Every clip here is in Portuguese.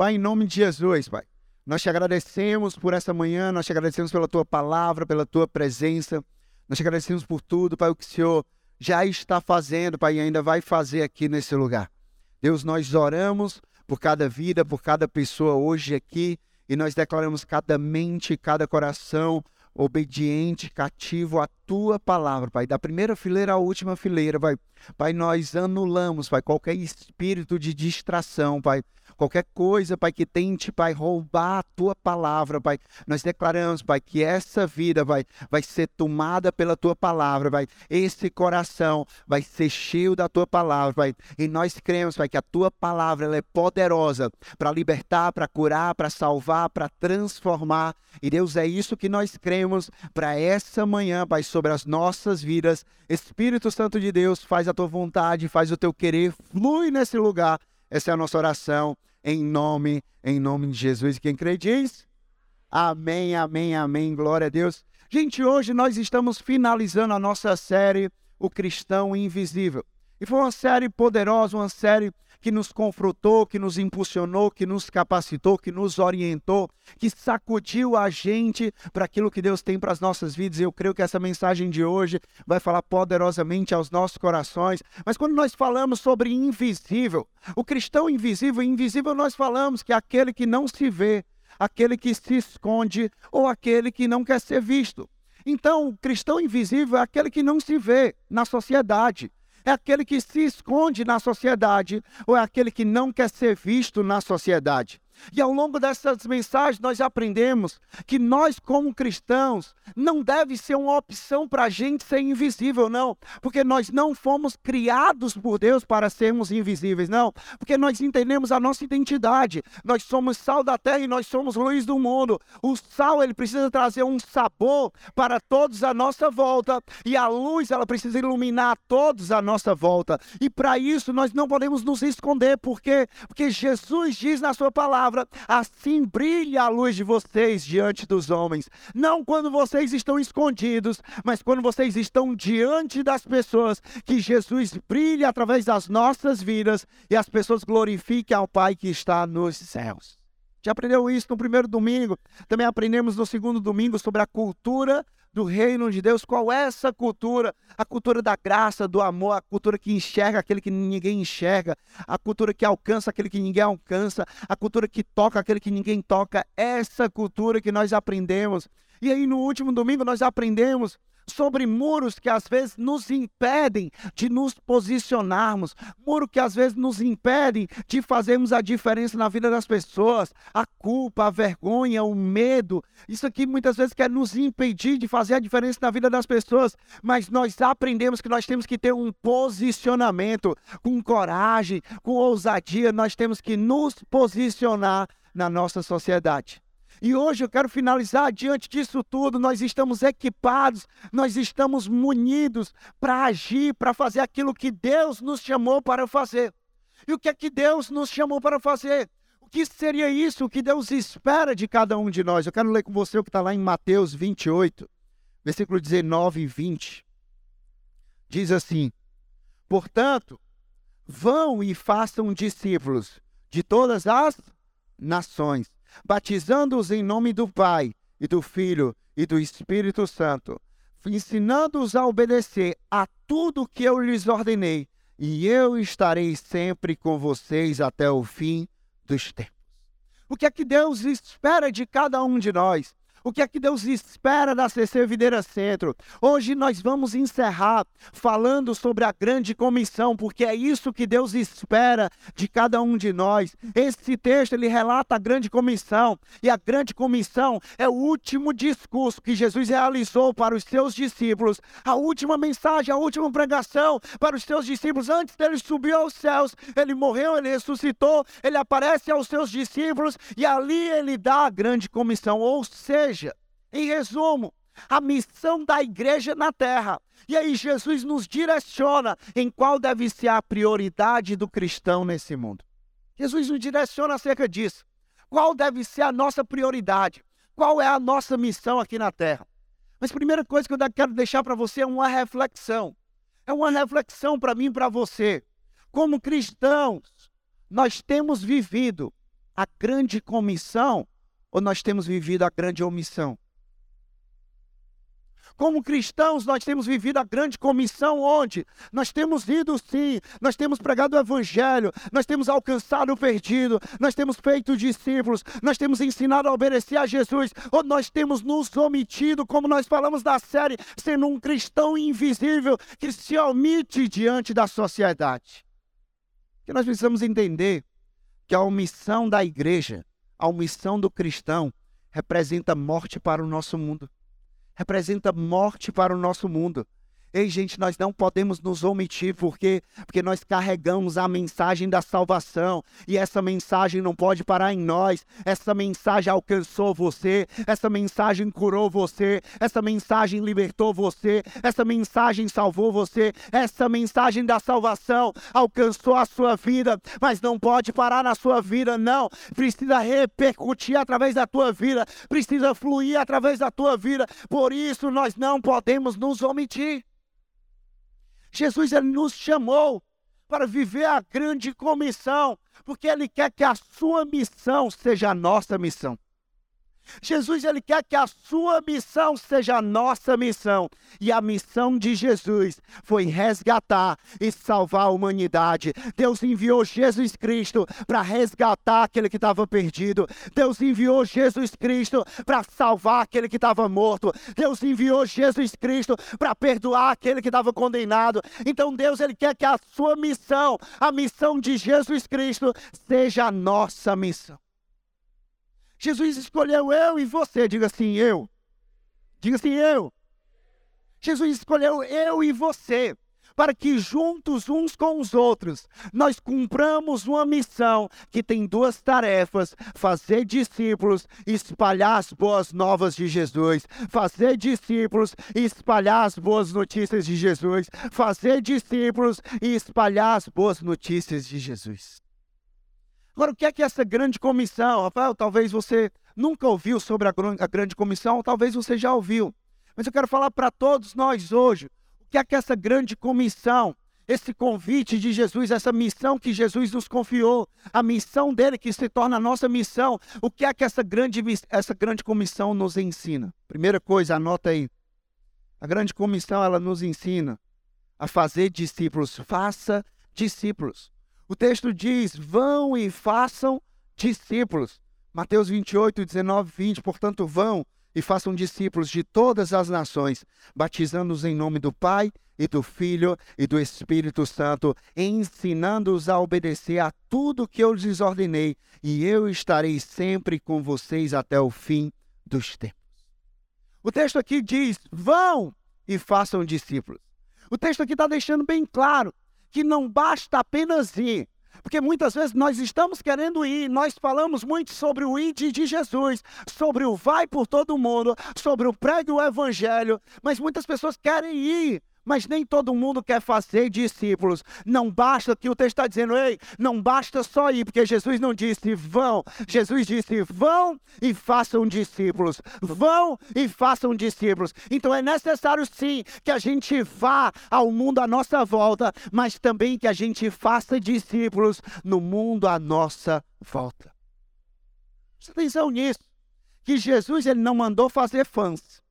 Pai, em nome de Jesus, Pai, nós te agradecemos por essa manhã, nós te agradecemos pela tua palavra, pela tua presença, nós te agradecemos por tudo, Pai, o que o Senhor já está fazendo, Pai, e ainda vai fazer aqui nesse lugar. Deus, nós oramos por cada vida, por cada pessoa hoje aqui, e nós declaramos cada mente, cada coração obediente, cativo à tua palavra, Pai. Da primeira fileira à última fileira, Pai. Pai, nós anulamos, Pai, qualquer espírito de distração, Pai. Qualquer coisa, Pai, que tente, Pai, roubar a tua palavra, Pai. Nós declaramos, Pai, que essa vida, Pai, vai ser tomada pela tua palavra, Pai. Esse coração vai ser cheio da tua palavra, Pai. E nós cremos, Pai, que a tua palavra ela é poderosa para libertar, para curar, para salvar, para transformar. E Deus, é isso que nós cremos para essa manhã, Pai, sobre as nossas vidas. Espírito Santo de Deus, faz a tua vontade, faz o teu querer, flui nesse lugar. Essa é a nossa oração em nome, em nome de Jesus. Quem crê diz? Amém, amém, amém. Glória a Deus. Gente, hoje nós estamos finalizando a nossa série O Cristão Invisível. E foi uma série poderosa, uma série que nos confrontou, que nos impulsionou, que nos capacitou, que nos orientou, que sacudiu a gente para aquilo que Deus tem para as nossas vidas. E eu creio que essa mensagem de hoje vai falar poderosamente aos nossos corações. Mas quando nós falamos sobre invisível, o cristão invisível, invisível nós falamos que é aquele que não se vê, aquele que se esconde ou aquele que não quer ser visto. Então, o cristão invisível é aquele que não se vê na sociedade. É aquele que se esconde na sociedade ou é aquele que não quer ser visto na sociedade? E ao longo dessas mensagens nós aprendemos que nós, como cristãos, não deve ser uma opção para a gente ser invisível, não. Porque nós não fomos criados por Deus para sermos invisíveis, não. Porque nós entendemos a nossa identidade. Nós somos sal da terra e nós somos luz do mundo. O sal, ele precisa trazer um sabor para todos à nossa volta. E a luz, ela precisa iluminar todos à nossa volta. E para isso nós não podemos nos esconder. Por quê? Porque Jesus diz na sua palavra palavra, assim brilha a luz de vocês diante dos homens. Não quando vocês estão escondidos, mas quando vocês estão diante das pessoas, que Jesus brilhe através das nossas vidas e as pessoas glorifiquem ao Pai que está nos céus. Já aprendeu isso no primeiro domingo? Também aprendemos no segundo domingo sobre a cultura do reino de Deus. Qual é essa cultura? A cultura da graça, do amor, a cultura que enxerga aquele que ninguém enxerga, a cultura que alcança aquele que ninguém alcança, a cultura que toca aquele que ninguém toca. Essa cultura que nós aprendemos. E aí no último domingo nós aprendemos sobre muros que às vezes nos impedem de nos posicionarmos, muro que às vezes nos impedem de fazermos a diferença na vida das pessoas, a culpa, a vergonha, o medo. Isso aqui muitas vezes quer nos impedir de fazer a diferença na vida das pessoas, mas nós aprendemos que nós temos que ter um posicionamento com coragem, com ousadia, nós temos que nos posicionar na nossa sociedade. E hoje eu quero finalizar diante disso tudo. Nós estamos equipados, nós estamos munidos para agir, para fazer aquilo que Deus nos chamou para fazer. E o que é que Deus nos chamou para fazer? O que seria isso? O que Deus espera de cada um de nós? Eu quero ler com você o que está lá em Mateus 28, versículo 19 e 20. Diz assim: Portanto, vão e façam discípulos de todas as nações batizando-os em nome do Pai e do Filho e do Espírito Santo, ensinando-os a obedecer a tudo que eu lhes ordenei, e eu estarei sempre com vocês até o fim dos tempos. O que é que Deus espera de cada um de nós? O que é que Deus espera da CC Videira Centro? Hoje nós vamos encerrar falando sobre a grande comissão, porque é isso que Deus espera de cada um de nós. Esse texto ele relata a grande comissão, e a grande comissão é o último discurso que Jesus realizou para os seus discípulos, a última mensagem, a última pregação para os seus discípulos antes dele subir aos céus. Ele morreu, ele ressuscitou, ele aparece aos seus discípulos e ali ele dá a grande comissão, ou seja, igreja. Em resumo, a missão da igreja na terra. E aí Jesus nos direciona em qual deve ser a prioridade do cristão nesse mundo. Jesus nos direciona acerca disso. Qual deve ser a nossa prioridade? Qual é a nossa missão aqui na terra? Mas a primeira coisa que eu quero deixar para você é uma reflexão. É uma reflexão para mim e para você. Como cristãos, nós temos vivido a grande comissão ou nós temos vivido a grande omissão? Como cristãos, nós temos vivido a grande comissão onde? Nós temos ido sim, nós temos pregado o evangelho, nós temos alcançado o perdido, nós temos feito discípulos, nós temos ensinado a obedecer a Jesus, ou nós temos nos omitido, como nós falamos da série, sendo um cristão invisível que se omite diante da sociedade. Que nós precisamos entender que a omissão da igreja, a omissão do cristão, representa morte para o nosso mundo representa morte para o nosso mundo. Ei, gente, nós não podemos nos omitir, porque porque nós carregamos a mensagem da salvação e essa mensagem não pode parar em nós. Essa mensagem alcançou você, essa mensagem curou você, essa mensagem libertou você, essa mensagem salvou você, essa mensagem da salvação alcançou a sua vida, mas não pode parar na sua vida, não. Precisa repercutir através da tua vida, precisa fluir através da tua vida. Por isso nós não podemos nos omitir. Jesus ele nos chamou para viver a grande comissão, porque ele quer que a sua missão seja a nossa missão. Jesus ele quer que a sua missão seja a nossa missão. E a missão de Jesus foi resgatar e salvar a humanidade. Deus enviou Jesus Cristo para resgatar aquele que estava perdido. Deus enviou Jesus Cristo para salvar aquele que estava morto. Deus enviou Jesus Cristo para perdoar aquele que estava condenado. Então Deus ele quer que a sua missão, a missão de Jesus Cristo, seja a nossa missão. Jesus escolheu eu e você. Diga assim, eu. Diga assim, eu. Jesus escolheu eu e você para que juntos uns com os outros nós cumpramos uma missão que tem duas tarefas: fazer discípulos e espalhar as boas novas de Jesus, fazer discípulos e espalhar as boas notícias de Jesus, fazer discípulos e espalhar as boas notícias de Jesus. Agora, o que é que essa grande comissão, Rafael? Talvez você nunca ouviu sobre a, a grande comissão, talvez você já ouviu. Mas eu quero falar para todos nós hoje o que é que essa grande comissão, esse convite de Jesus, essa missão que Jesus nos confiou, a missão dele que se torna a nossa missão, o que é que essa grande, essa grande comissão nos ensina? Primeira coisa, anota aí. A grande comissão, ela nos ensina a fazer discípulos. Faça discípulos. O texto diz: vão e façam discípulos. Mateus 28, 19, 20. Portanto, vão e façam discípulos de todas as nações, batizando-os em nome do Pai e do Filho e do Espírito Santo, ensinando-os a obedecer a tudo que eu lhes ordenei, e eu estarei sempre com vocês até o fim dos tempos. O texto aqui diz: vão e façam discípulos. O texto aqui está deixando bem claro que não basta apenas ir. Porque muitas vezes nós estamos querendo ir, nós falamos muito sobre o id de Jesus, sobre o vai por todo mundo, sobre o pregue o evangelho, mas muitas pessoas querem ir, mas nem todo mundo quer fazer discípulos. Não basta que o texto está dizendo, ei, não basta só ir, porque Jesus não disse vão. Jesus disse vão e façam discípulos. Vão e façam discípulos. Então é necessário sim que a gente vá ao mundo à nossa volta, mas também que a gente faça discípulos no mundo à nossa volta. Presta atenção nisso. Que Jesus ele não mandou fazer fãs.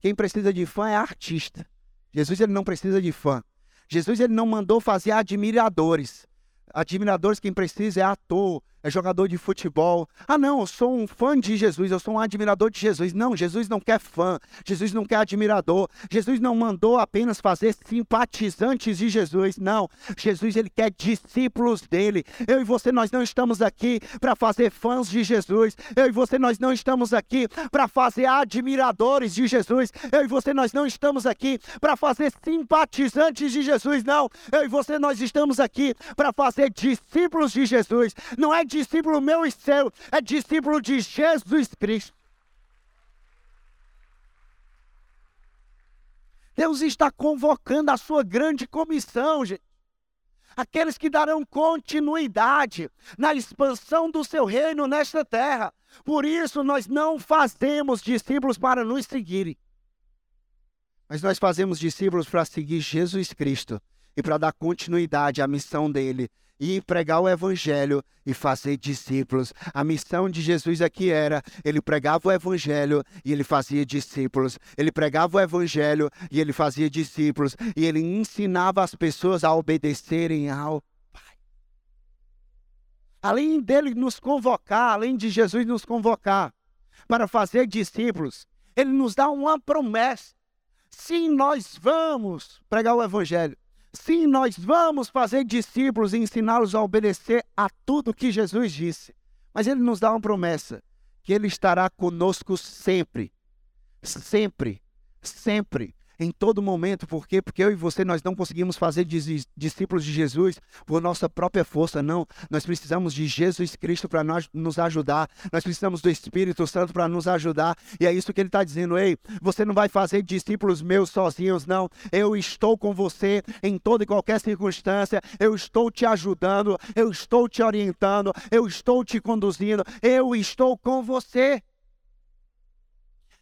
Quem precisa de fã é artista. Jesus ele não precisa de fã. Jesus ele não mandou fazer admiradores. Admiradores quem precisa é ator, é jogador de futebol. Ah, não, eu sou um fã de Jesus, eu sou um admirador de Jesus. Não, Jesus não quer fã, Jesus não quer admirador. Jesus não mandou apenas fazer simpatizantes de Jesus. Não, Jesus ele quer discípulos dele. Eu e você nós não estamos aqui para fazer fãs de Jesus. Eu e você nós não estamos aqui para fazer admiradores de Jesus. Eu e você nós não estamos aqui para fazer simpatizantes de Jesus. Não, eu e você nós estamos aqui para fazer discípulos de Jesus. Não é discípulo meu e seu, é discípulo de Jesus Cristo. Deus está convocando a sua grande comissão, gente. Aqueles que darão continuidade na expansão do seu reino nesta terra. Por isso, nós não fazemos discípulos para nos seguirem. Mas nós fazemos discípulos para seguir Jesus Cristo e para dar continuidade à missão dele e pregar o evangelho e fazer discípulos. A missão de Jesus aqui era: ele pregava o evangelho e ele fazia discípulos. Ele pregava o evangelho e ele fazia discípulos. E ele ensinava as pessoas a obedecerem ao Pai. Além dele nos convocar, além de Jesus nos convocar para fazer discípulos, ele nos dá uma promessa. Sim, nós vamos pregar o evangelho. Sim, nós vamos fazer discípulos e ensiná-los a obedecer a tudo que Jesus disse. Mas ele nos dá uma promessa: que ele estará conosco sempre. Sempre. Sempre em todo momento. Por quê? Porque eu e você nós não conseguimos fazer discípulos de Jesus por nossa própria força, não. Nós precisamos de Jesus Cristo para nos ajudar. Nós precisamos do Espírito Santo para nos ajudar. E é isso que ele está dizendo. Ei, você não vai fazer discípulos meus sozinhos, não. Eu estou com você em toda e qualquer circunstância. Eu estou te ajudando. Eu estou te orientando. Eu estou te conduzindo. Eu estou com você.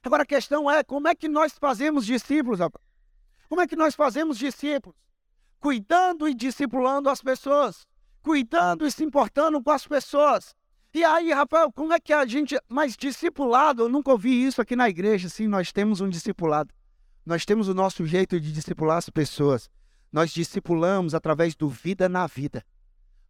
Agora a questão é: como é que nós fazemos discípulos? Rapaz? Como é que nós fazemos discípulos? Cuidando e discipulando as pessoas, cuidando e se importando com as pessoas. E aí, Rafael, como é que a gente. Mas discipulado, eu nunca ouvi isso aqui na igreja. Sim, nós temos um discipulado. Nós temos o nosso jeito de discipular as pessoas. Nós discipulamos através do vida na vida.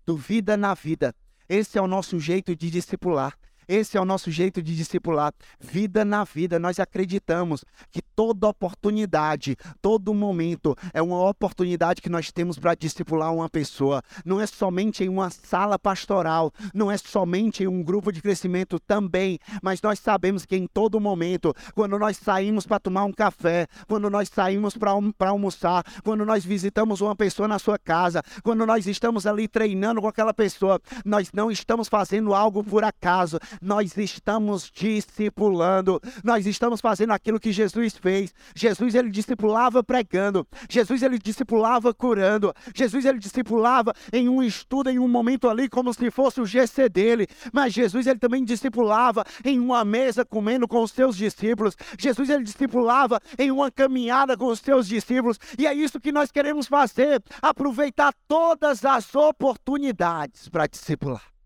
Do vida na vida. Esse é o nosso jeito de discipular. Esse é o nosso jeito de discipular. Vida na vida, nós acreditamos que toda oportunidade, todo momento é uma oportunidade que nós temos para discipular uma pessoa. Não é somente em uma sala pastoral, não é somente em um grupo de crescimento também, mas nós sabemos que em todo momento, quando nós saímos para tomar um café, quando nós saímos para almoçar, quando nós visitamos uma pessoa na sua casa, quando nós estamos ali treinando com aquela pessoa, nós não estamos fazendo algo por acaso, nós estamos discipulando, nós estamos fazendo aquilo que Jesus fez. Jesus ele discipulava pregando, Jesus ele discipulava curando, Jesus ele discipulava em um estudo, em um momento ali como se fosse o GC dele, mas Jesus ele também discipulava em uma mesa comendo com os seus discípulos. Jesus ele discipulava em uma caminhada com os seus discípulos, e é isso que nós queremos fazer, aproveitar todas as oportunidades para discipular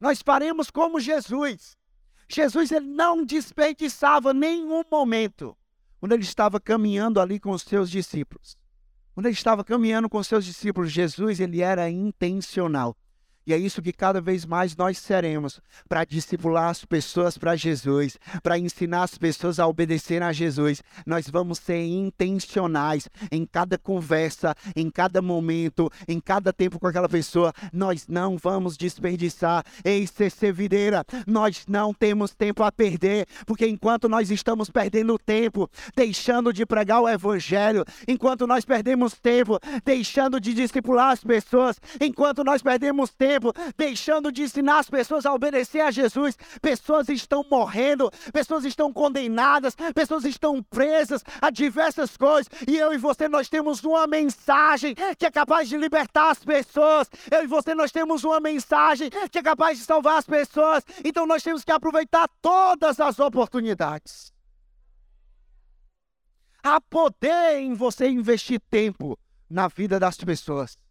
nós faremos como Jesus. Jesus ele não desperdiçava nenhum momento quando ele estava caminhando ali com os seus discípulos. Quando ele estava caminhando com os seus discípulos, Jesus ele era intencional. E é isso que cada vez mais nós seremos para discipular as pessoas para Jesus, para ensinar as pessoas a obedecer a Jesus. Nós vamos ser intencionais em cada conversa, em cada momento, em cada tempo com aquela pessoa. Nós não vamos desperdiçar. Ei, CC Videira, nós não temos tempo a perder, porque enquanto nós estamos perdendo tempo, deixando de pregar o Evangelho, enquanto nós perdemos tempo, deixando de discipular as pessoas, enquanto nós perdemos tempo, tempo, deixando de ensinar as pessoas a obedecer a Jesus. Pessoas estão morrendo, pessoas estão condenadas, pessoas estão presas a diversas coisas. E eu e você, nós temos uma mensagem que é capaz de libertar as pessoas. Eu e você, nós temos uma mensagem que é capaz de salvar as pessoas. Então nós temos que aproveitar todas as oportunidades. Há poder em você investir tempo na vida das pessoas.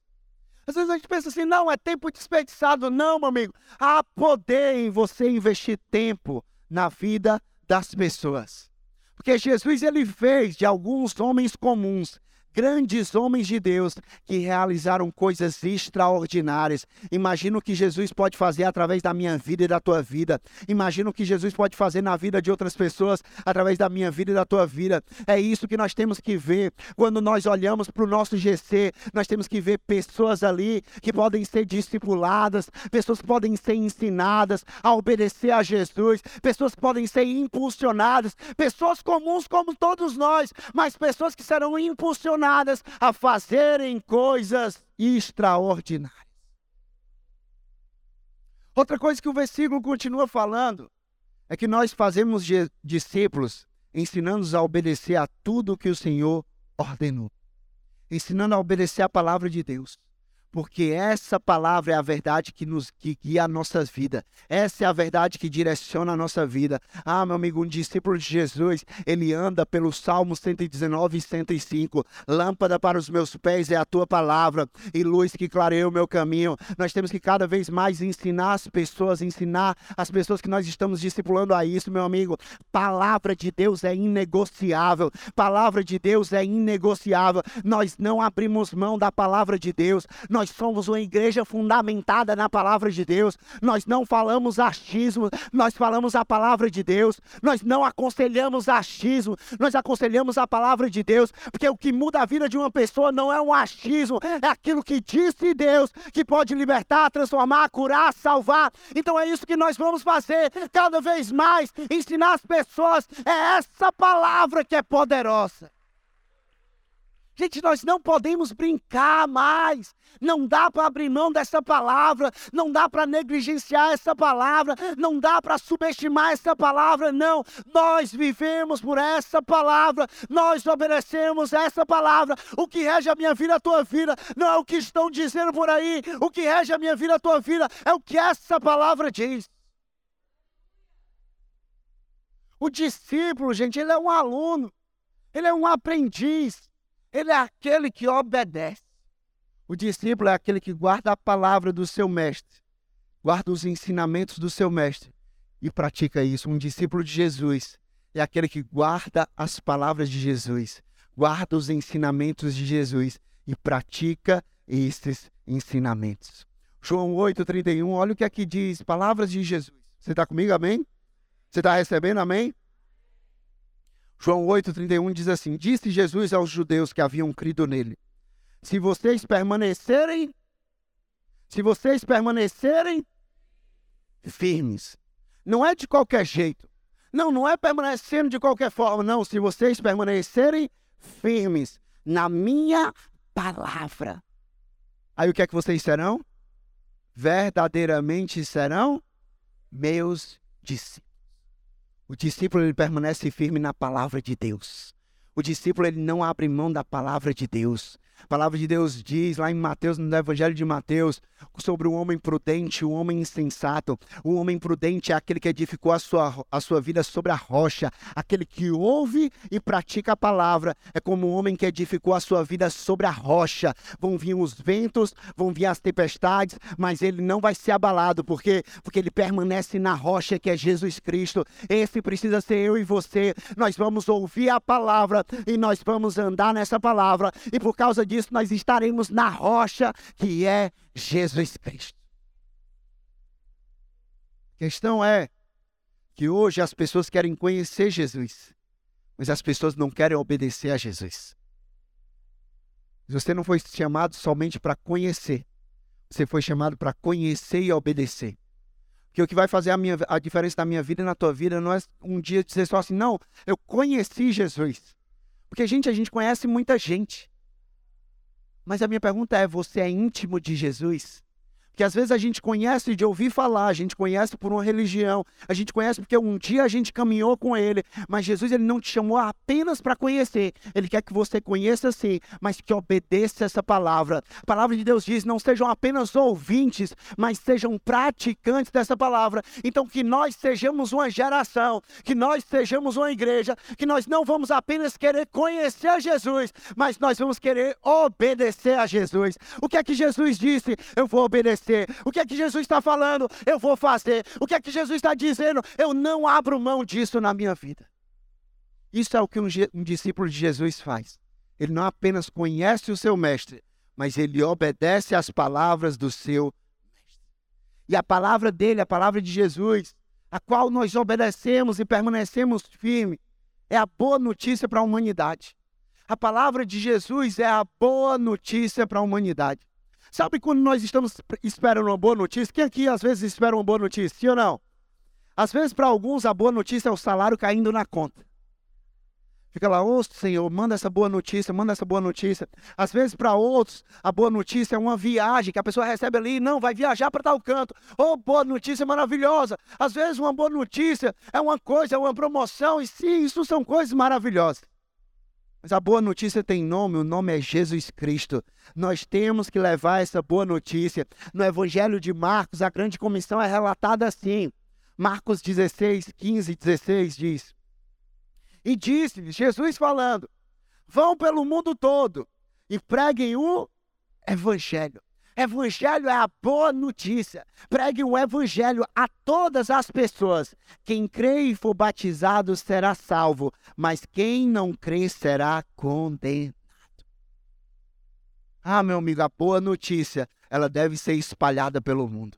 Às vezes a gente pensa assim, não, é tempo desperdiçado. Não, meu amigo. Há poder em você investir tempo na vida das pessoas. Porque Jesus ele fez de alguns homens comuns grandes homens de Deus que realizaram coisas extraordinárias. Imagina o que Jesus pode fazer através da minha vida e da tua vida. Imagina o que Jesus pode fazer na vida de outras pessoas através da minha vida e da tua vida. É isso que nós temos que ver. Quando nós olhamos para o nosso GC, nós temos que ver pessoas ali que podem ser discipuladas, pessoas podem ser ensinadas a obedecer a Jesus, pessoas podem ser impulsionadas, pessoas comuns como todos nós, mas pessoas que serão impulsionadas a fazerem coisas extraordinárias. Outra coisa que o versículo continua falando é que nós fazemos discípulos ensinando-os a obedecer a tudo que o Senhor ordenou, ensinando a obedecer a palavra de Deus. Porque essa palavra é a verdade que nos que guia a nossa vida. Essa é a verdade que direciona a nossa vida. Ah, meu amigo, um discípulo de Jesus, ele anda pelo Salmo 119 e 105. Lâmpada para os meus pés é a tua palavra e luz que clareia o meu caminho. Nós temos que cada vez mais ensinar as pessoas, ensinar as pessoas que nós estamos discipulando a isso, meu amigo. Palavra de Deus é inegociável. Palavra de Deus é inegociável. Nós não abrimos mão da palavra de Deus. Nós nós somos uma igreja fundamentada na palavra de Deus. Nós não falamos achismo, nós falamos a palavra de Deus. Nós não aconselhamos achismo, nós aconselhamos a palavra de Deus. Porque o que muda a vida de uma pessoa não é um achismo, é aquilo que disse Deus, que pode libertar, transformar, curar, salvar. Então é isso que nós vamos fazer cada vez mais, ensinar as pessoas. É essa palavra que é poderosa. Gente, nós não podemos brincar mais. Não dá para abrir mão dessa palavra. Não dá para negligenciar essa palavra. Não dá para subestimar essa palavra. Não. Nós vivemos por essa palavra. Nós obedecemos essa palavra. O que rege a minha vida, a tua vida, não é o que estão dizendo por aí. O que rege a minha vida, a tua vida, é o que essa palavra diz. O discípulo, gente, ele é um aluno. Ele é um aprendiz. Ele é aquele que obedece. O discípulo é aquele que guarda a palavra do seu mestre, guarda os ensinamentos do seu mestre e pratica isso. Um discípulo de Jesus é aquele que guarda as palavras de Jesus, guarda os ensinamentos de Jesus e pratica esses ensinamentos. João 8,31, olha o que aqui diz, palavras de Jesus. Você está comigo, amém? Você está recebendo, amém? João 8,31 diz assim: Disse Jesus aos judeus que haviam crido nele: Se vocês permanecerem, se vocês permanecerem firmes, não é de qualquer jeito, não, não é permanecendo de qualquer forma, não. Se vocês permanecerem firmes na minha palavra, aí o que é que vocês serão? Verdadeiramente serão meus discípulos. O discípulo ele permanece firme na palavra de Deus. O discípulo ele não abre mão da palavra de Deus. A palavra de Deus diz lá em Mateus, no Evangelho de Mateus, sobre o homem prudente, o homem insensato. O homem prudente é aquele que edificou a sua, a sua vida sobre a rocha, aquele que ouve e pratica a palavra. É como o homem que edificou a sua vida sobre a rocha. Vão vir os ventos, vão vir as tempestades, mas ele não vai ser abalado, porque porque ele permanece na rocha que é Jesus Cristo. Esse precisa ser eu e você. Nós vamos ouvir a palavra e nós vamos andar nessa palavra. E por causa disso nós estaremos na rocha que é Jesus Cristo. A questão é que hoje as pessoas querem conhecer Jesus, mas as pessoas não querem obedecer a Jesus. Você não foi chamado somente para conhecer, você foi chamado para conhecer e obedecer. Porque o que vai fazer a, minha, a diferença da minha vida e na tua vida não é um dia dizer só assim, não, eu conheci Jesus. Porque, gente, a gente conhece muita gente. Mas a minha pergunta é: você é íntimo de Jesus? Porque às vezes a gente conhece de ouvir falar, a gente conhece por uma religião, a gente conhece porque um dia a gente caminhou com ele, mas Jesus ele não te chamou apenas para conhecer, ele quer que você conheça sim, mas que obedeça essa palavra. A palavra de Deus diz: não sejam apenas ouvintes, mas sejam praticantes dessa palavra. Então que nós sejamos uma geração, que nós sejamos uma igreja, que nós não vamos apenas querer conhecer Jesus, mas nós vamos querer obedecer a Jesus. O que é que Jesus disse? Eu vou obedecer obedecer. O que é que Jesus está falando? Eu vou fazer. O que é que Jesus está dizendo? Eu não abro mão disso na minha vida. Isso é o que um, um discípulo de Jesus faz. Ele não apenas conhece o seu mestre, mas ele obedece às palavras do seu mestre. E a palavra dele, a palavra de Jesus, a qual nós obedecemos e permanecemos firmes, é a boa notícia para a humanidade. A palavra de Jesus é a boa notícia para a humanidade. Sabe quando nós estamos esperando uma boa notícia? Quem aqui às vezes espera uma boa notícia, sim ou não? Às vezes, para alguns, a boa notícia é o salário caindo na conta. Fica lá, ô oh, Senhor, manda essa boa notícia, manda essa boa notícia. Às vezes, para outros, a boa notícia é uma viagem que a pessoa recebe ali, não, vai viajar para tal canto. Ô, oh, boa notícia maravilhosa. Às vezes, uma boa notícia é uma coisa, é uma promoção, e sim, isso são coisas maravilhosas. Mas a boa notícia tem nome, o nome é Jesus Cristo. Nós temos que levar essa boa notícia. No Evangelho de Marcos, a grande comissão é relatada assim. Marcos 16, 15 16 diz: E disse Jesus falando: Vão pelo mundo todo e preguem o Evangelho. Evangelho é a boa notícia. Pregue o evangelho a todas as pessoas. Quem crê e for batizado será salvo, mas quem não crê será condenado. Ah, meu amigo, a boa notícia, ela deve ser espalhada pelo mundo.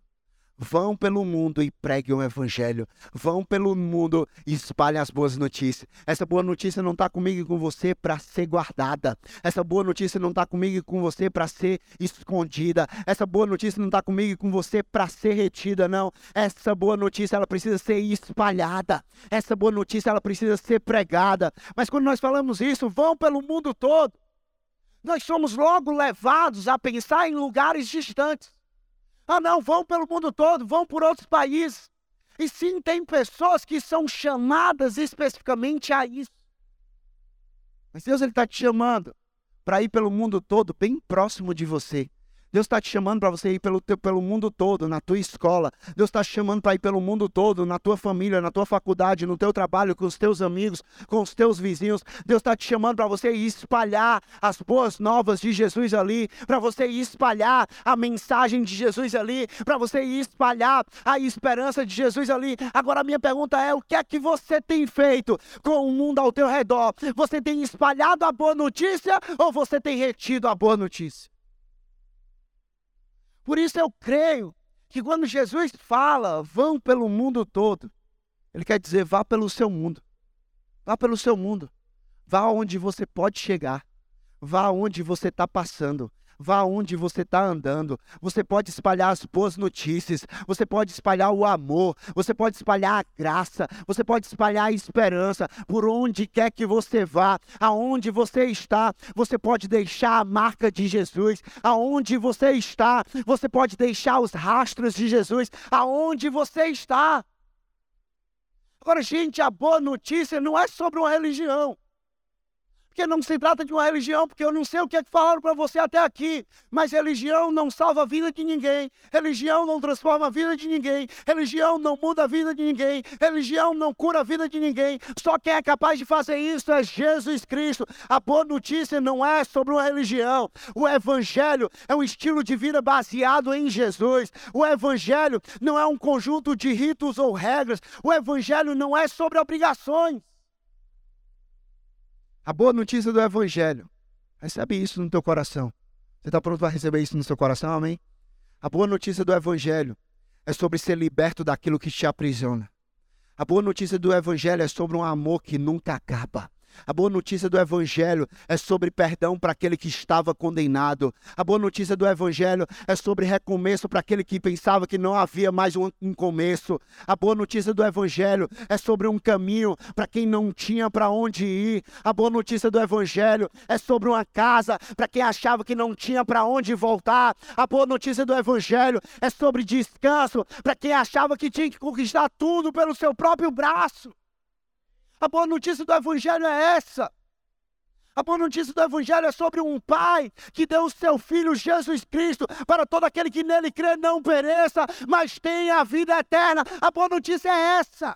Vão pelo mundo e preguem o evangelho. Vão pelo mundo e espalhem as boas notícias. Essa boa notícia não está comigo e com você para ser guardada. Essa boa notícia não está comigo e com você para ser escondida. Essa boa notícia não está comigo e com você para ser retida, não. Essa boa notícia ela precisa ser espalhada. Essa boa notícia ela precisa ser pregada. Mas quando nós falamos isso, vão pelo mundo todo. Nós somos logo levados a pensar em lugares distantes. Ah, não, vão pelo mundo todo, vão por outros países. E sim, tem pessoas que são chamadas especificamente a isso. Mas Deus está te chamando para ir pelo mundo todo, bem próximo de você. Deus está te chamando para você ir pelo, teu, pelo mundo todo, na tua escola. Deus está te chamando para ir pelo mundo todo, na tua família, na tua faculdade, no teu trabalho, com os teus amigos, com os teus vizinhos. Deus está te chamando para você ir espalhar as boas novas de Jesus ali, para você ir espalhar a mensagem de Jesus ali, para você ir espalhar a esperança de Jesus ali. Agora a minha pergunta é: o que é que você tem feito com o mundo ao teu redor? Você tem espalhado a boa notícia ou você tem retido a boa notícia? Por isso eu creio que quando Jesus fala, vão pelo mundo todo, ele quer dizer, vá pelo seu mundo. Vá pelo seu mundo. Vá onde você pode chegar. Vá onde você está passando. Vá onde você está andando. Você pode espalhar as boas notícias. Você pode espalhar o amor. Você pode espalhar a graça. Você pode espalhar a esperança. Por onde quer que você vá, aonde você está, você pode deixar a marca de Jesus. Aonde você está, você pode deixar os rastros de Jesus. Aonde você está. Agora, gente, a boa notícia não é sobre uma religião. Porque não se trata de uma religião, porque eu não sei o que é que falaram para você até aqui, mas religião não salva a vida de ninguém, religião não transforma a vida de ninguém, religião não muda a vida de ninguém, religião não cura a vida de ninguém. Só quem é capaz de fazer isso é Jesus Cristo. A boa notícia não é sobre uma religião. O evangelho é um estilo de vida baseado em Jesus. O evangelho não é um conjunto de ritos ou regras. O evangelho não é sobre obrigações. A boa notícia do Evangelho. Recebe isso no teu coração. Você está pronto para receber isso no seu coração? Amém? A boa notícia do Evangelho é sobre ser liberto daquilo que te aprisiona. A boa notícia do Evangelho é sobre um amor que nunca acaba. A boa notícia do Evangelho é sobre perdão para aquele que estava condenado. A boa notícia do Evangelho é sobre recomeço para aquele que pensava que não havia mais um, começo. A boa notícia do Evangelho é sobre um caminho para quem não tinha para onde ir. A boa notícia do Evangelho é sobre uma casa para quem achava que não tinha para onde voltar. A boa notícia do Evangelho é sobre descanso para quem achava que tinha que conquistar tudo pelo seu próprio braço. A boa notícia do Evangelho é essa. A boa notícia do Evangelho é sobre um Pai que deu o seu Filho Jesus Cristo para todo aquele que nele crê não pereça, mas tenha a vida eterna. A boa notícia é essa.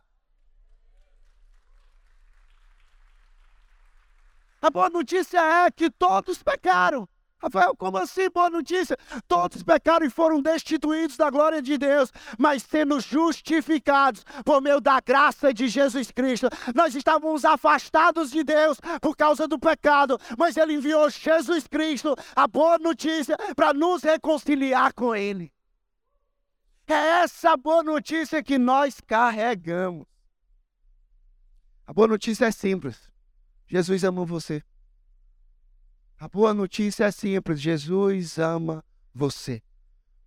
A boa notícia é que todos pecaram Rafael, como assim, boa notícia? Todos pecaram e foram destituídos da glória de Deus, mas sendo justificados por meio da graça de Jesus Cristo. Nós estávamos afastados de Deus por causa do pecado, mas Ele enviou Jesus Cristo, a boa notícia, para nos reconciliar com Ele. É essa boa notícia que nós carregamos. A boa notícia é simples: Jesus amou você. A boa notícia é simples: Jesus ama você.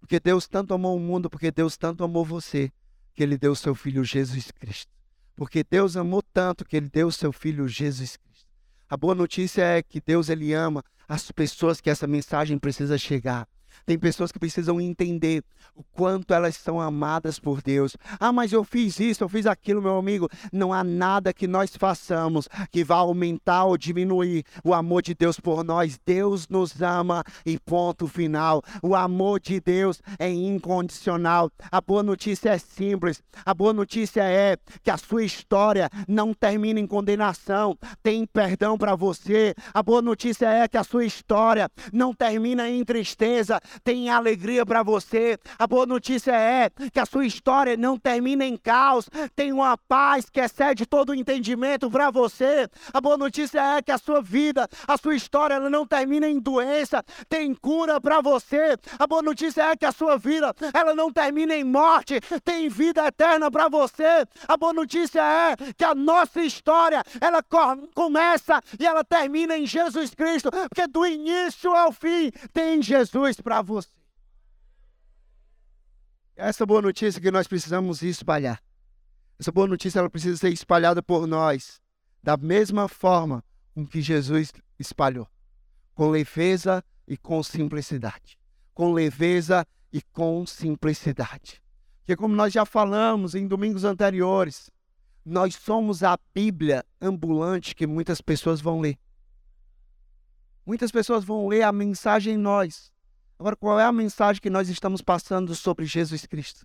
Porque Deus tanto amou o mundo, porque Deus tanto amou você, que Ele deu o seu Filho Jesus Cristo. Porque Deus amou tanto que Ele deu o seu Filho Jesus Cristo. A boa notícia é que Deus Ele ama as pessoas que essa mensagem precisa chegar. Tem pessoas que precisam entender o quanto elas são amadas por Deus. Ah, mas eu fiz isso, eu fiz aquilo, meu amigo. Não há nada que nós façamos que vá aumentar ou diminuir o amor de Deus por nós. Deus nos ama e ponto final. O amor de Deus é incondicional. A boa notícia é simples. A boa notícia é que a sua história não termina em condenação. Tem perdão para você. A boa notícia é que a sua história não termina em tristeza tem alegria para você. A boa notícia é que a sua história não termina em caos, tem uma paz que excede todo o entendimento para você. A boa notícia é que a sua vida, a sua história, ela não termina em doença, tem cura para você. A boa notícia é que a sua vida, ela não termina em morte, tem vida eterna para você. A boa notícia é que a nossa história, ela começa e ela termina em Jesus Cristo, porque do início ao fim tem Jesus para você. Essa boa notícia que nós precisamos espalhar. Essa boa notícia ela precisa ser espalhada por nós da mesma forma com que Jesus espalhou, com leveza e com simplicidade. Com leveza e com simplicidade. Porque como nós já falamos em domingos anteriores, nós somos a Bíblia ambulante que muitas pessoas vão ler. Muitas pessoas vão ler a mensagem em nós, Agora, qual é a mensagem que nós estamos passando sobre Jesus Cristo?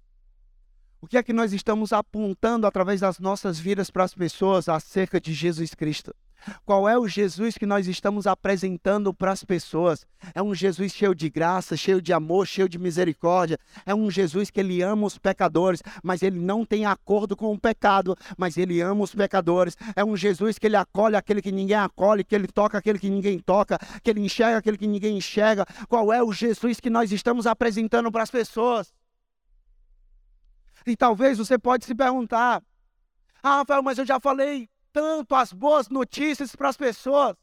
O que é que nós estamos apontando através das nossas vidas para as pessoas acerca de Jesus Cristo? Qual é o Jesus que nós estamos apresentando para as pessoas? É um Jesus cheio de graça, cheio de amor, cheio de misericórdia. É um Jesus que ele ama os pecadores, mas ele não tem acordo com o pecado, mas ele ama os pecadores. É um Jesus que ele acolhe aquele que ninguém acolhe, que ele toca aquele que ninguém toca, que ele enxerga aquele que ninguém enxerga. Qual é o Jesus que nós estamos apresentando para as pessoas? E talvez você pode se perguntar: "Ah, Rafael, mas eu já falei tanto as boas notícias para as pessoas.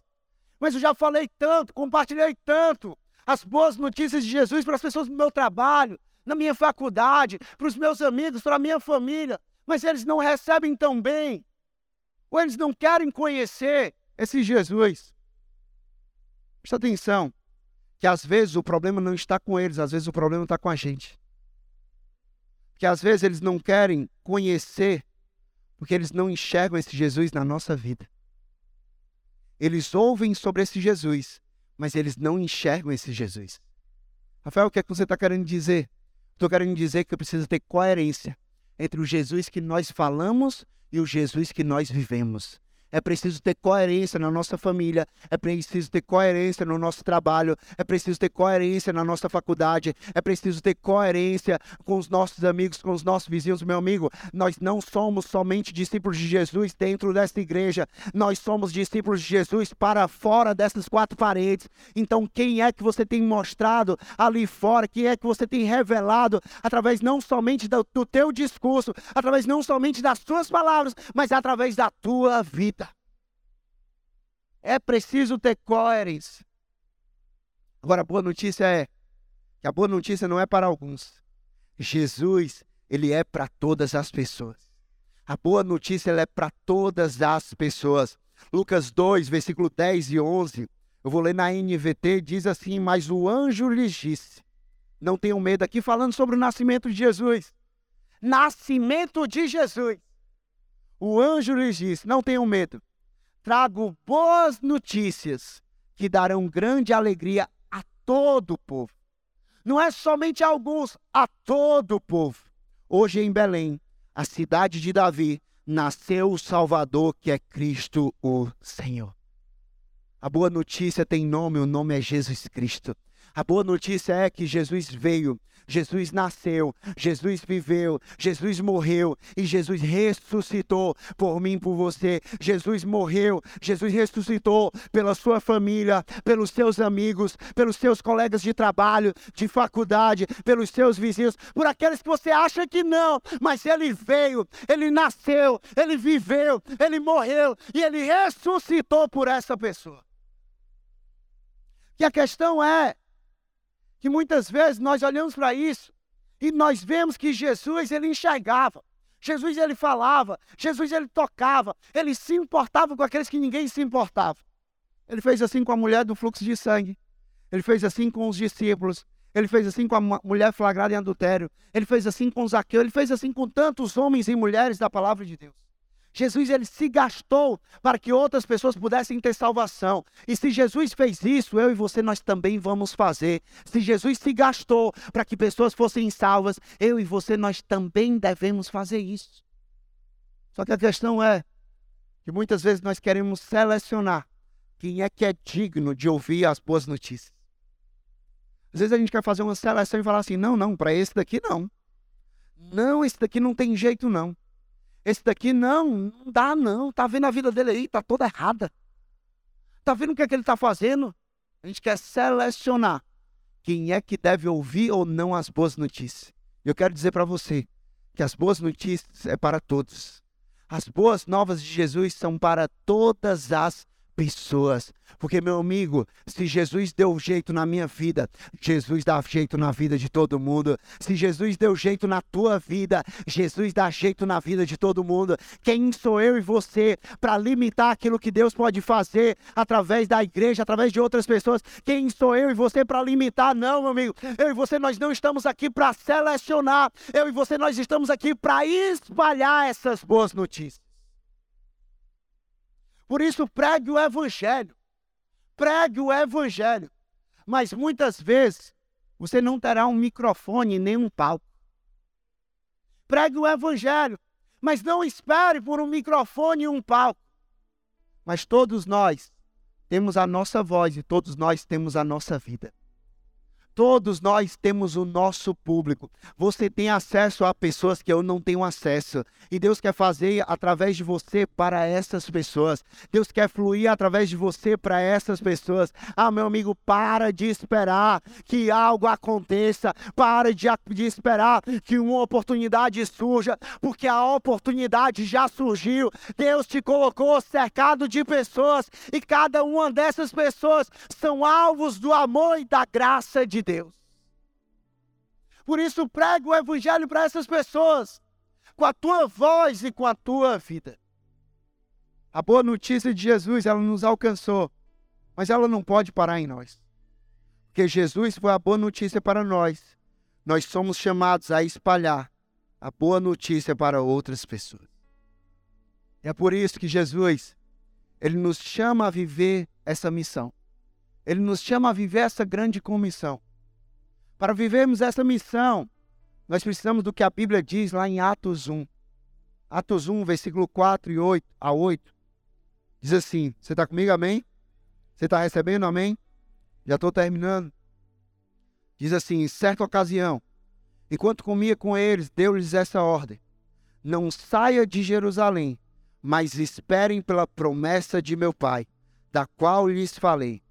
Mas eu já falei tanto, compartilhei tanto as boas notícias de Jesus para as pessoas no meu trabalho, na minha faculdade, para os meus amigos, para a minha família. Mas eles não recebem tão bem. Ou eles não querem conhecer esse Jesus. Presta atenção, que às vezes o problema não está com eles, às vezes o problema está com a gente. Que às vezes eles não querem conhecer porque eles não enxergam esse Jesus na nossa vida. Eles ouvem sobre esse Jesus, mas eles não enxergam esse Jesus. Rafael, o que é que você está querendo dizer? Estou querendo dizer que eu preciso ter coerência entre o Jesus que nós falamos e o Jesus que nós vivemos. É preciso ter coerência na nossa família, é preciso ter coerência no nosso trabalho, é preciso ter coerência na nossa faculdade, é preciso ter coerência com os nossos amigos, com os nossos vizinhos. Meu amigo, nós não somos somente discípulos de Jesus dentro desta igreja, nós somos discípulos de Jesus para fora dessas quatro paredes. Então, quem é que você tem mostrado ali fora? Quem é que você tem revelado através não somente do, do teu discurso, através não somente das tuas palavras, mas através da tua vida? É preciso ter coerência. Agora, a boa notícia é que a boa notícia não é para alguns. Jesus, ele é para todas as pessoas. A boa notícia é para todas as pessoas. Lucas 2, versículo 10 e 11. Eu vou ler na NVT, diz assim: Mas o anjo lhes disse: Não tenham medo, aqui falando sobre o nascimento de Jesus. Nascimento de Jesus. O anjo lhes disse: Não tenham medo trago boas notícias que darão grande alegria a todo o povo. Não é somente a alguns, a todo o povo. Hoje em Belém, a cidade de Davi, nasceu o Salvador, que é Cristo o Senhor. A boa notícia tem nome, o nome é Jesus Cristo. A boa notícia é que Jesus veio Jesus nasceu, Jesus viveu, Jesus morreu e Jesus ressuscitou por mim, por você. Jesus morreu, Jesus ressuscitou pela sua família, pelos seus amigos, pelos seus colegas de trabalho, de faculdade, pelos seus vizinhos, por aqueles que você acha que não, mas ele veio, ele nasceu, ele viveu, ele morreu e ele ressuscitou por essa pessoa. E a questão é, que muitas vezes nós olhamos para isso e nós vemos que Jesus ele enxergava. Jesus ele falava, Jesus ele tocava, ele se importava com aqueles que ninguém se importava. Ele fez assim com a mulher do fluxo de sangue. Ele fez assim com os discípulos. Ele fez assim com a mulher flagrada em adultério. Ele fez assim com Zaqueu. Ele fez assim com tantos homens e mulheres da palavra de Deus. Jesus ele se gastou para que outras pessoas pudessem ter salvação. E se Jesus fez isso, eu e você nós também vamos fazer. Se Jesus se gastou para que pessoas fossem salvas, eu e você nós também devemos fazer isso. Só que a questão é que muitas vezes nós queremos selecionar quem é que é digno de ouvir as boas notícias. Às vezes a gente quer fazer uma seleção e falar assim: não, não, para esse daqui não. Não, esse daqui não tem jeito não. Esse daqui não, não dá não. Tá vendo a vida dele aí, tá toda errada. Tá vendo o que é que ele tá fazendo? A gente quer selecionar quem é que deve ouvir ou não as boas notícias. Eu quero dizer para você que as boas notícias é para todos. As boas novas de Jesus são para todas as pessoas. Porque, meu amigo, se Jesus deu jeito na minha vida, Jesus dá jeito na vida de todo mundo. Se Jesus deu jeito na tua vida, Jesus dá jeito na vida de todo mundo. Quem sou eu e você para limitar aquilo que Deus pode fazer através da igreja, através de outras pessoas? Quem sou eu e você para limitar? Não, meu amigo. Eu e você, nós não estamos aqui para selecionar. Eu e você, nós estamos aqui para espalhar essas boas notícias. Por isso, pregue o evangelho. Pregue o evangelho. Mas muitas vezes você não terá um microfone nem um palco. Pregue o evangelho, mas não espere por um microfone e um palco. Mas todos nós temos a nossa voz e todos nós temos a nossa vida. Todos nós temos o nosso público. Você tem acesso a pessoas que eu não tenho acesso. E Deus quer fazer através de você para essas pessoas. Deus quer fluir através de você para essas pessoas. Ah, meu amigo, para de esperar que algo aconteça. Para de, de esperar que uma oportunidade surja. Porque a oportunidade já surgiu. Deus te colocou cercado de pessoas. E cada uma dessas pessoas são alvos do amor e da graça de Deus. Por isso, prega o evangelho para essas pessoas, com a tua voz e com a tua vida. A boa notícia de Jesus, ela nos alcançou, mas ela não pode parar em nós. Porque Jesus foi a boa notícia para nós. Nós somos chamados a espalhar a boa notícia para outras pessoas. É por isso que Jesus, ele nos chama a viver essa missão. Ele nos chama a viver essa grande comissão. Para vivermos essa missão, nós precisamos do que a Bíblia diz lá em Atos 1. Atos 1, versículo 4 e 8 a 8. Diz assim: Você está comigo, amém? Você está recebendo, amém? Já estou terminando. Diz assim: Em certa ocasião, enquanto comia com eles, deu-lhes essa ordem: Não saia de Jerusalém, mas esperem pela promessa de meu Pai, da qual lhes falei.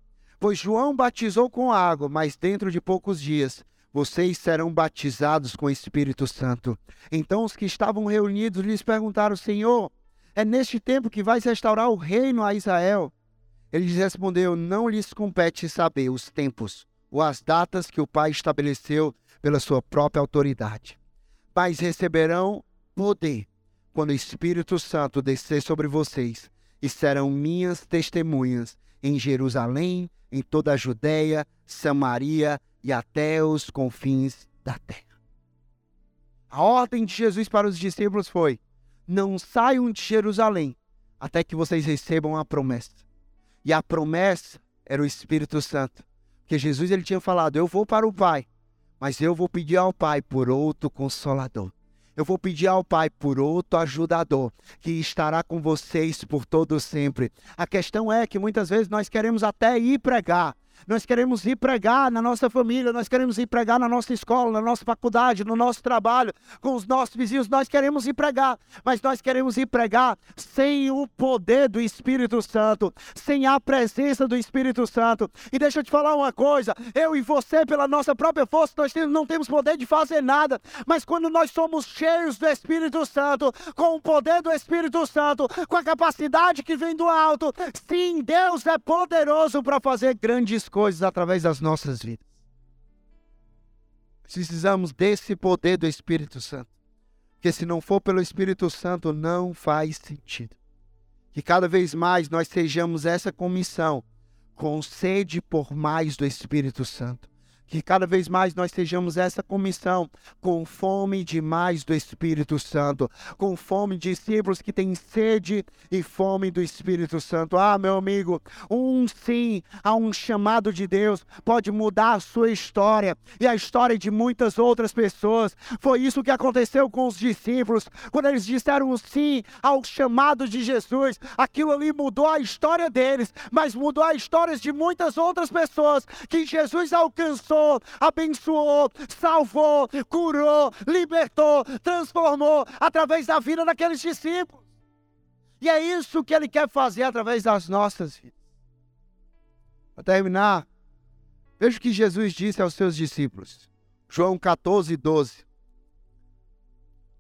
Pois João batizou com água, mas dentro de poucos dias vocês serão batizados com o Espírito Santo. Então os que estavam reunidos lhes perguntaram: Senhor, é neste tempo que vais restaurar o reino a Israel? Ele lhes respondeu: Não lhes compete saber os tempos ou as datas que o Pai estabeleceu pela sua própria autoridade. Mas receberão poder quando o Espírito Santo descer sobre vocês e serão minhas testemunhas em Jerusalém, em toda a Judéia, Samaria e até os confins da terra. A ordem de Jesus para os discípulos foi: não saiam de Jerusalém até que vocês recebam a promessa. E a promessa era o Espírito Santo. Porque Jesus ele tinha falado: Eu vou para o Pai, mas eu vou pedir ao Pai por outro consolador. Eu vou pedir ao Pai por outro ajudador que estará com vocês por todo sempre. A questão é que muitas vezes nós queremos até ir pregar, nós queremos ir pregar na nossa família, nós queremos ir pregar na nossa escola, na nossa faculdade, no nosso trabalho, com os nossos vizinhos, nós queremos ir pregar, mas nós queremos ir pregar sem o poder do Espírito Santo, sem a presença do Espírito Santo. E deixa eu te falar uma coisa: eu e você, pela nossa própria força, nós não temos poder de fazer nada, mas quando nós somos cheios do Espírito Santo, com o poder do Espírito Santo, com a capacidade que vem do alto, sim, Deus é poderoso para fazer grandes coisas através das nossas vidas. Precisamos desse poder do Espírito Santo. Porque se não for pelo Espírito Santo, não faz sentido. Que cada vez mais nós sejamos essa comissão com sede por mais do Espírito Santo Que cada vez mais nós sejamos essa comissão, com fome demais do Espírito Santo, com fome de discípulos que têm sede e fome do Espírito Santo. Ah, meu amigo, um sim a um chamado de Deus pode mudar a sua história e a história de muitas outras pessoas. Foi isso que aconteceu com os discípulos, quando eles disseram sim ao chamado de Jesus. Aquilo ali mudou a história deles, mas mudou a história de muitas outras pessoas que Jesus alcançou abençoou, salvou, curou, libertou, transformou através da vida daqueles discípulos. E é isso que ele quer fazer através das nossas vidas. Para terminar, veja o que Jesus disse aos seus discípulos. João 14, 12.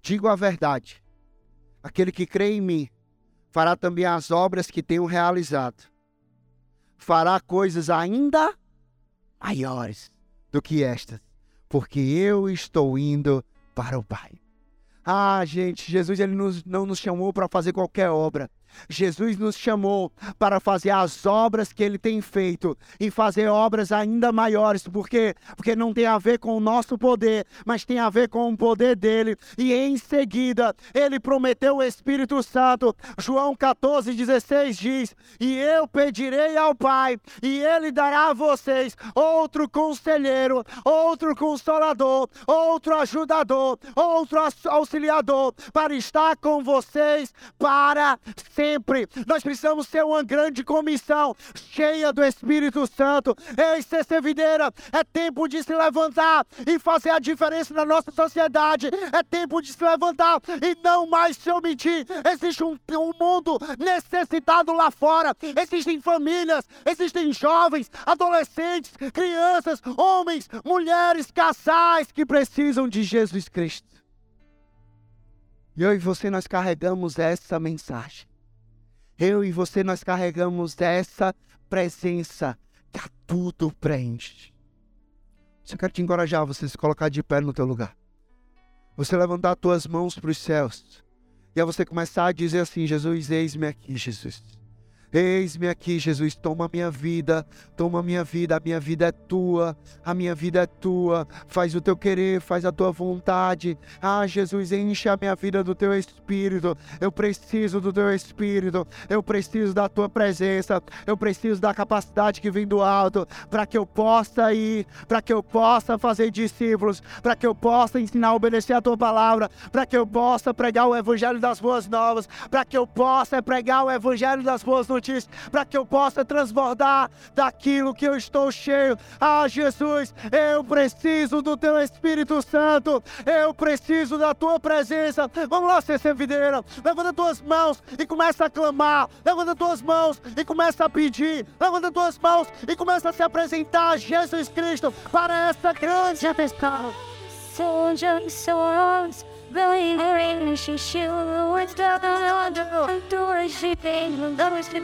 Digo a verdade: aquele que crê em mim fará também as obras que tenho realizado. Fará coisas ainda maiores do que estas, porque eu estou indo para o Pai. Ah, gente, Jesus ele nos, não nos chamou para fazer qualquer obra. Jesus nos chamou para fazer as obras que ele tem feito e fazer obras ainda maiores, porque porque não tem a ver com o nosso poder, mas tem a ver com o poder dele. E em seguida, ele prometeu o Espírito Santo. João 14:16 diz: "E eu pedirei ao Pai, e ele dará a vocês outro conselheiro, outro consolador, outro ajudador, outro auxiliador para estar com vocês para sempre sempre. Nós precisamos ter uma grande comissão, cheia do Espírito Santo. Ei, CC Videira, é tempo de se levantar e fazer a diferença na nossa sociedade. É tempo de se levantar e não mais se omitir. Existe um, um mundo necessitado lá fora. Existem famílias, existem jovens, adolescentes, crianças, homens, mulheres, casais que precisam de Jesus Cristo. E eu e você, nós carregamos essa mensagem. Eu e você, nós carregamos essa presença que a tudo preenche. Eu quero te encorajar, você se colocar de pé no teu lugar. Você levantar as tuas mãos para os céus. E aí você começar a dizer assim, Jesus, eis-me aqui, Jesus. Eis-me aqui, Jesus, toma minha vida, toma minha vida, a minha vida é tua, a minha vida é tua. Faz o teu querer, faz a tua vontade. Ah, Jesus, enche a minha vida do teu espírito. Eu preciso do teu espírito, eu preciso da tua presença, eu preciso da capacidade que vem do alto para que eu possa ir, para que eu possa fazer discípulos, para que eu possa ensinar a obedecer a tua palavra, para que eu possa pregar o evangelho das boas novas, para que eu possa pregar o evangelho das boas notícias para que eu possa transbordar daquilo que eu estou cheio. Ah, Jesus, eu preciso do teu Espírito Santo, eu preciso da tua presença. Vamos lá, CC Videira, levanta tuas mãos e começa a clamar, levanta tuas mãos e começa a pedir, levanta tuas mãos e começa a se apresentar a Jesus Cristo para essa grande. Soldiers, Белый she shielded with the door, she paid the door, she